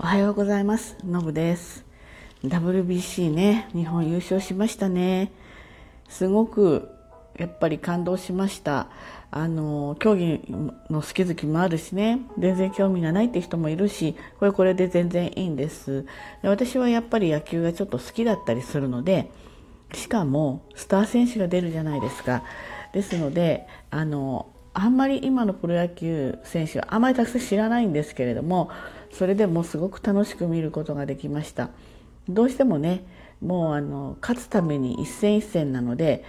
おはようございます。のぶです。WBC ね、日本優勝しましたね。すごくやっぱり感動しました。あの、競技の好き好きもあるしね、全然興味がないって人もいるし、これこれで全然いいんです。で私はやっぱり野球がちょっと好きだったりするので、しかもスター選手が出るじゃないですか。ですので、あの、あんまり今のプロ野球選手はあまりたくさん知らないんですけれどもそれでもすごく楽しく見ることができました。どうしてもねもうあの勝つために一戦一戦なので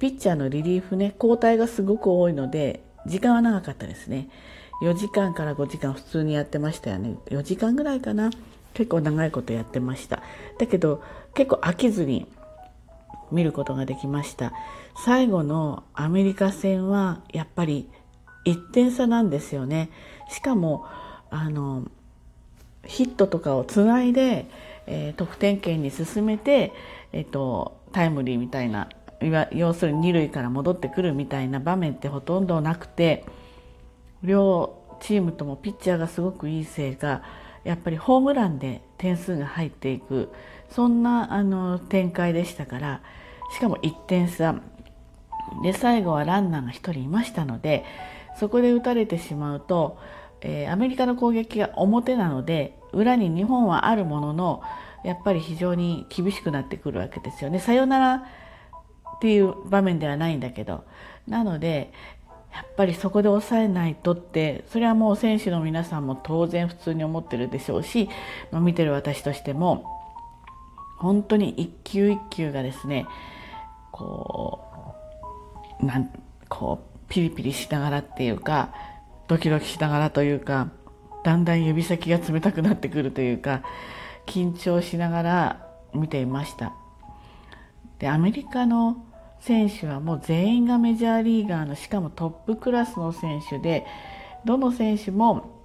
ピッチャーのリリーフね交代がすごく多いので時間は長かったですね。4時間から5時間普通にやってましたよね。4時間ぐらいかな。結構長いことやってました。だけど結構飽きずに見ることができました。最後のアメリカ戦はやっぱり1点差なんですよね。しかもあのヒットとかをつないで、えー、得点圏に進めて、えーと、タイムリーみたいな要するに二塁から戻ってくるみたいな場面ってほとんどなくて両チームともピッチャーがすごくいいせいかやっぱりホームランで点数が入っていく。そんなあの展開でしたからしかも1点差。で最後はランナーが1人いましたのでそこで打たれてしまうと、えー、アメリカの攻撃が表なので裏に日本はあるもののやっぱり非常に厳しくなってくるわけですよね。さよならっていう場面ではないんだけどなのでやっぱりそこで抑えないとってそれはもう選手の皆さんも当然普通に思ってるでしょうし、ま、見てる私としても本当に一球一球がですねこうなんこうピリピリしながらっていうかドキドキしながらというかだんだん指先が冷たくなってくるというか緊張しながら見ていましたでアメリカの選手はもう全員がメジャーリーガーのしかもトップクラスの選手でどの選手も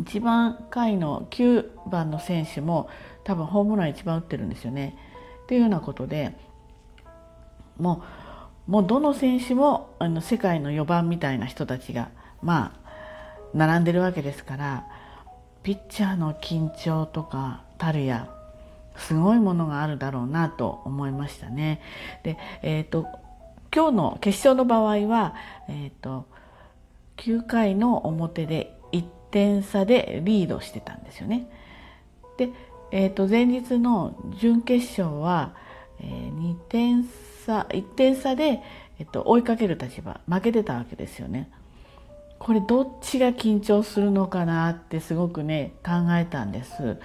一番下位の9番の選手も多分ホームラン一番打ってるんですよね。っていうようなことでもうもうどの選手もあの世界の4番みたいな人たちがまあ並んでるわけですからピッチャーの緊張とかたるやすごいものがあるだろうなと思いましたね。で、えっ、ー、と今日の決勝の場合は、えっ、ー、と9回の表で1点差でリードしてたんですよね。で、えっ、ー、と前日の準決勝は、え2点差1点差で、えっと、追いかける立場負けてたわけですよね。これどっちが緊張するのかなってすごくね考えたんです。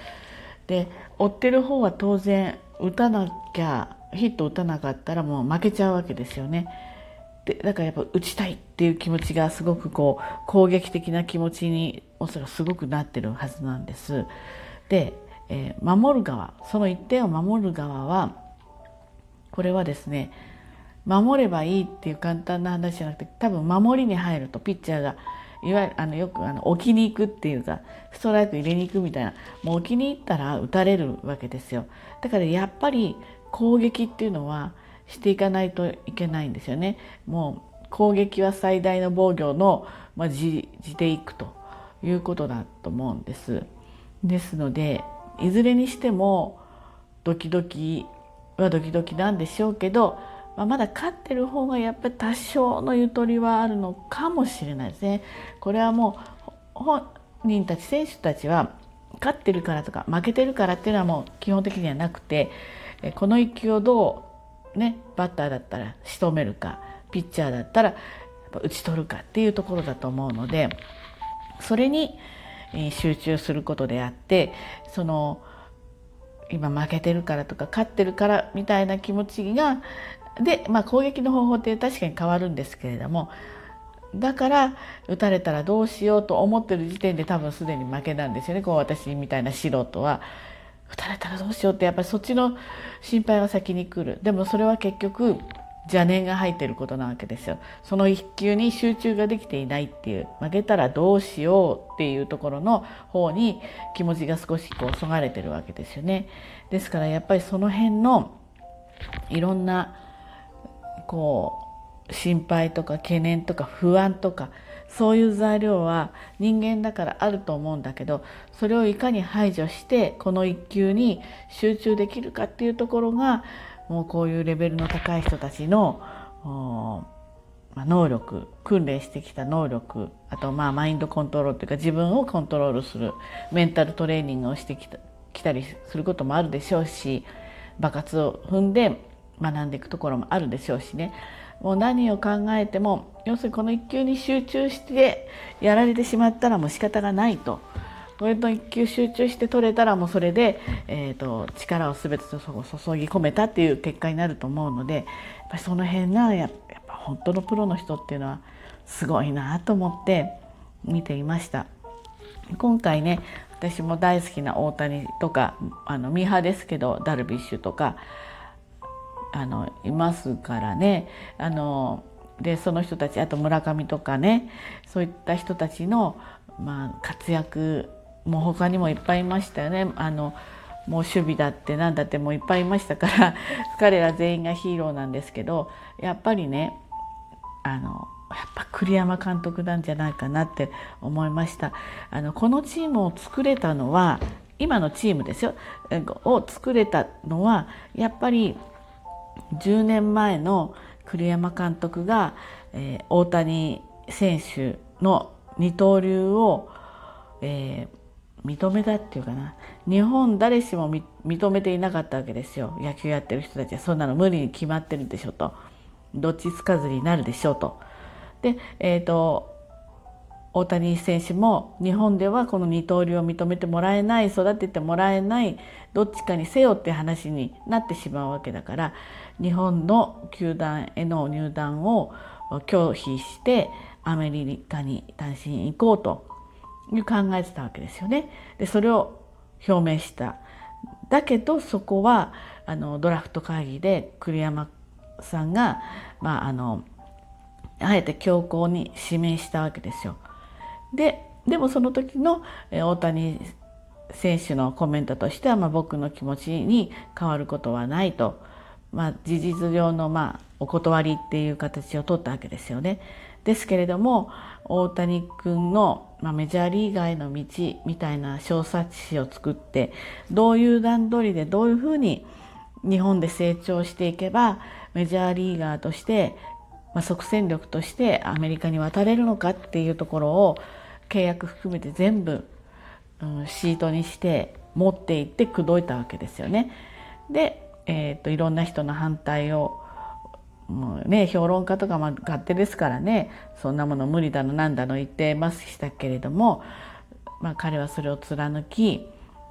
で追ってる方は当然打たなきゃヒット打たなかったらもう負けちゃうわけですよね。でだからやっぱ打ちたいっていう気持ちがすごくこう攻撃的な気持ちにおそらくすごくなってるはずなんです。で、えー、守る側その1点を守る側はこれはですね守ればいいっていう簡単な話じゃなくて多分守りに入るとピッチャーがいわゆるあのよくあの置きに行くっていうかストライク入れに行くみたいな。もう置きに行ったら打たれるわけですよ。だからやっぱり攻撃っていうのはしていかないといけないんですよね。もう攻撃は最大の防御の、まあ、じじていくということだと思うんです。ですのでいずれにしてもドキドキはドキドキなんでしょうけどまあ、まだ勝ってる方がやっぱり多少のゆとりはあるのかもしれないですね。これはもう本人たち選手たちは勝ってるからとか負けてるからっていうのはもう基本的にはなくてこの一球をどうねバッターだったら仕留めるかピッチャーだったら打ち取るかっていうところだと思うのでそれに集中することであってその今負けてるからとか勝ってるからみたいな気持ちがで、まあ、攻撃の方法って確かに変わるんですけれどもだから打たれたらどうしようと思ってる時点で多分すでに負けなんですよね。こう私みたいな素人は。打たれたらどうしようってやっぱりそっちの心配が先に来る。でもそれは結局邪念が入ってることなわけですよ。その一球に集中ができていないっていう。負けたらどうしようっていうところの方に気持ちが少しこうそがれてるわけですよね。ですからやっぱりその辺のいろんなこう心配とか懸念とか不安とかそういう材料は人間だからあると思うんだけどそれをいかに排除してこの一級に集中できるかっていうところがもうこういうレベルの高い人たちの能力訓練してきた能力あとまあマインドコントロールというか自分をコントロールするメンタルトレーニングをしてきた来たりすることもあるでしょうし爆発を踏んで学んでいくところもあるでしょうしねもう何を考えても要するにこの一級に集中してやられてしまったらもう仕方がないと。これと一級集中して取れたらもうそれで、えーと、力を全て注ぎ込めたっていう結果になると思うのでやっぱりその辺がやっぱ本当のプロの人っていうのはすごいなと思って見ていました。今回ね私も大好きな大谷とかあのミーハーですけどダルビッシュとかあのいますからね。あのでその人たちあと村上とかね。そういった人たちの、まあ、活躍も他にもいっぱいいましたよね。あのもう守備だって何だってもういっぱいいましたから 彼ら全員がヒーローなんですけどやっぱりねあのやっぱ栗山監督なんじゃないかなって思いました。あのこのチームを作れたのは今のチームですよ。を作れたのはやっぱり10年前の栗山監督が、えー、大谷選手の二刀流を、えー、認めたっていうかな。日本誰しも認めていなかったわけですよ。野球やってる人たちは。そんなの無理に決まってるでしょと。どっちつかずになるでしょと。で、えーと、大谷選手も日本ではこの二刀流を認めてもらえない育ててもらえないどっちかにせよって話になってしまうわけだから日本の球団への入団を拒否してアメリカに単身行こうという考えてたわけですよね。でそれを表明した。だけどそこはあのドラフト会議で栗山さんが、まあ、あのあえて強行に指名したわけですよ。ででもその時の大谷選手のコメントとしては、まあ、僕の気持ちに変わることはないと、まあ、事実上の、まあ、お断りっていう形を取ったわけですよね。ですけれども大谷君の、まあ、メジャーリーガーへの道みたいな小冊子を作ってどういう段取りでどういうふうに日本で成長していけばメジャーリーガーとしてまあ、即戦力としてアメリカに渡れるのかっていうところを契約含めて全部、うん、シートにして持っていって口説いたわけですよね。で、えーと、いろんな人の反対をもうね評論家とかま勝手ですからねそんなもの無理だのなんだの言ってますしたけれども、まあ、彼はそれを貫き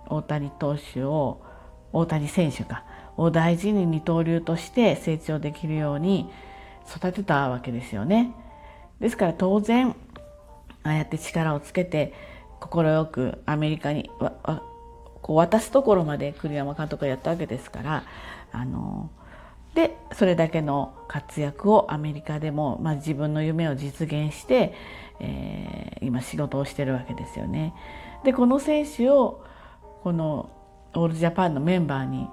大谷投手を大谷選手かを大事に二刀流として成長できるように育てたわけですよね。ですから当然ああやって力をつけて快くアメリカにこう渡すところまで栗山監督がやったわけですからあのでそれだけの活躍をアメリカでも、まあ、自分の夢を実現して、えー、今仕事をしてるわけですよね。でこの選手をこのオールジャパンのメンバーに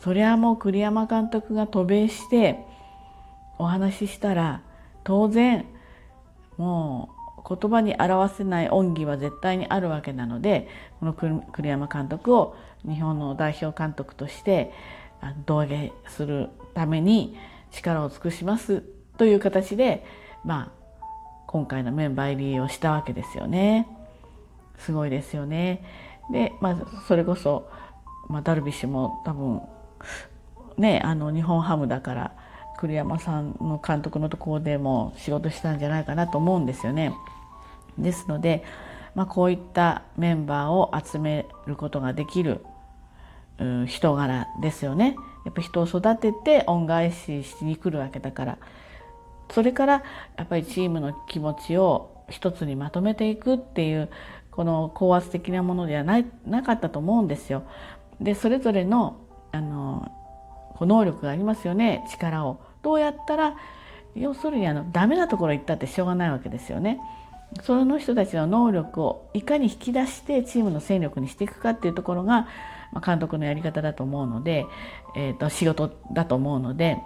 それはもう栗山監督が渡米してお話ししたら当然もう言葉に表せない恩義は絶対にあるわけなのでこの栗山監督を日本の代表監督として胴上げするために力を尽くしますという形で、まあ、今回のメンバー入りをしたわけですよね。すごいですよね。で、まあ、それこそ、まあ、ダルビッシュも多分ねあの日本ハムだから栗山さんの監督のところでも仕事したんじゃないかなと思うんですよね。ですので、まあ、こういったメンバーを集めることができる人柄ですよね。やっぱ人を育てて恩返ししに来るわけだからそれからやっぱりチームの気持ちを一つにまとめていくっていうこの高圧的なものではないなかったと思うんですよ。でそれぞれのあの能力がありますよね力をどうやったら要するにあのダメなところ行ったってしょうがないわけですよね。その人たちの能力をいかに引き出してチームの戦力にしていくかっていうところが、まあ、監督のやり方だと思うので、えー、と仕事だと思うので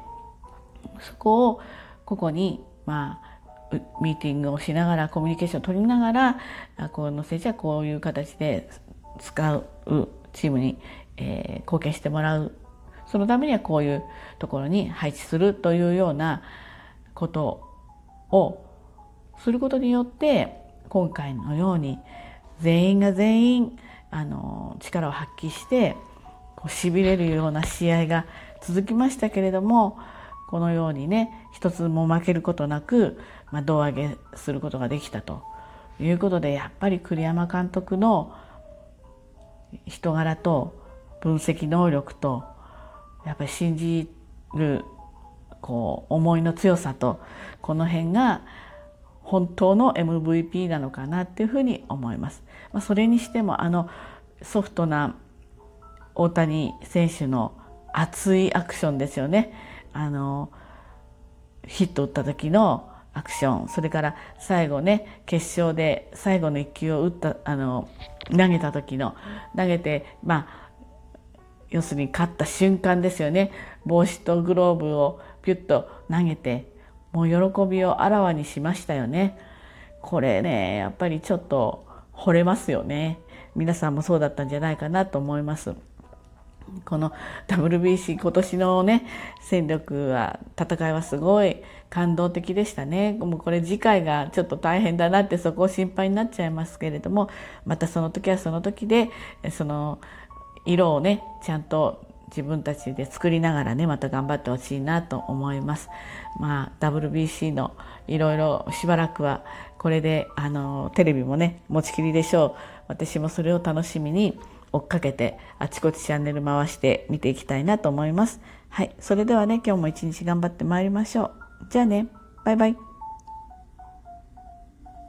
そこをここに、まあ、ミーティングをしながらコミュニケーションを取りながらこの選手はこういう形で使うチームに、えー、貢献してもらうそのためにはこういうところに配置するというようなことをすることによって今回のように全員が全員あの力を発揮してこう痺れるような試合が続きましたけれどもこのようにね一つも負けることなく、まあ、胴上げすることができたということでやっぱり栗山監督の人柄と分析能力とやっぱり信じるこう思いの強さとこの辺が本当の MVP なのかなっていうふうに思います。まあ、それにしてもあのソフトな大谷選手の熱いアクションですよね。あのヒット打った時のアクションそれから最後ね決勝で最後の1球を打ったあの投げた時の投げてまあ要するに勝った瞬間ですよね。帽子とグローブをピュッと投げてもう喜びをあらわにしましたよね。これねやっぱりちょっと惚れますよね。皆さんもそうだったんじゃないかなと思います。この WBC 今年のね戦力は戦いはすごい感動的でしたね。もうこれ次回がちょっと大変だなってそこを心配になっちゃいますけれどもまたその時はその時でその色をねちゃんと自分たちで作りながらねまた頑張ってほしいなと思います。まあ WBC のいろいろしばらくはこれであのテレビもね持ちきりでしょう私もそれを楽しみに追っかけてあちこちチャンネル回して見ていきたいなと思います。はい、それではね今日も一日頑張ってまいりましょう。じゃあねバイバイ。